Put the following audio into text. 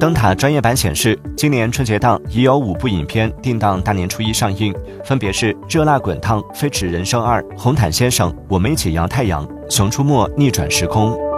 灯塔专业版显示今年春节档已有五部影片定档大年初一上映分别是热辣滚烫飞驰人生二红毯先生我们一起摇太阳熊出没逆转时空。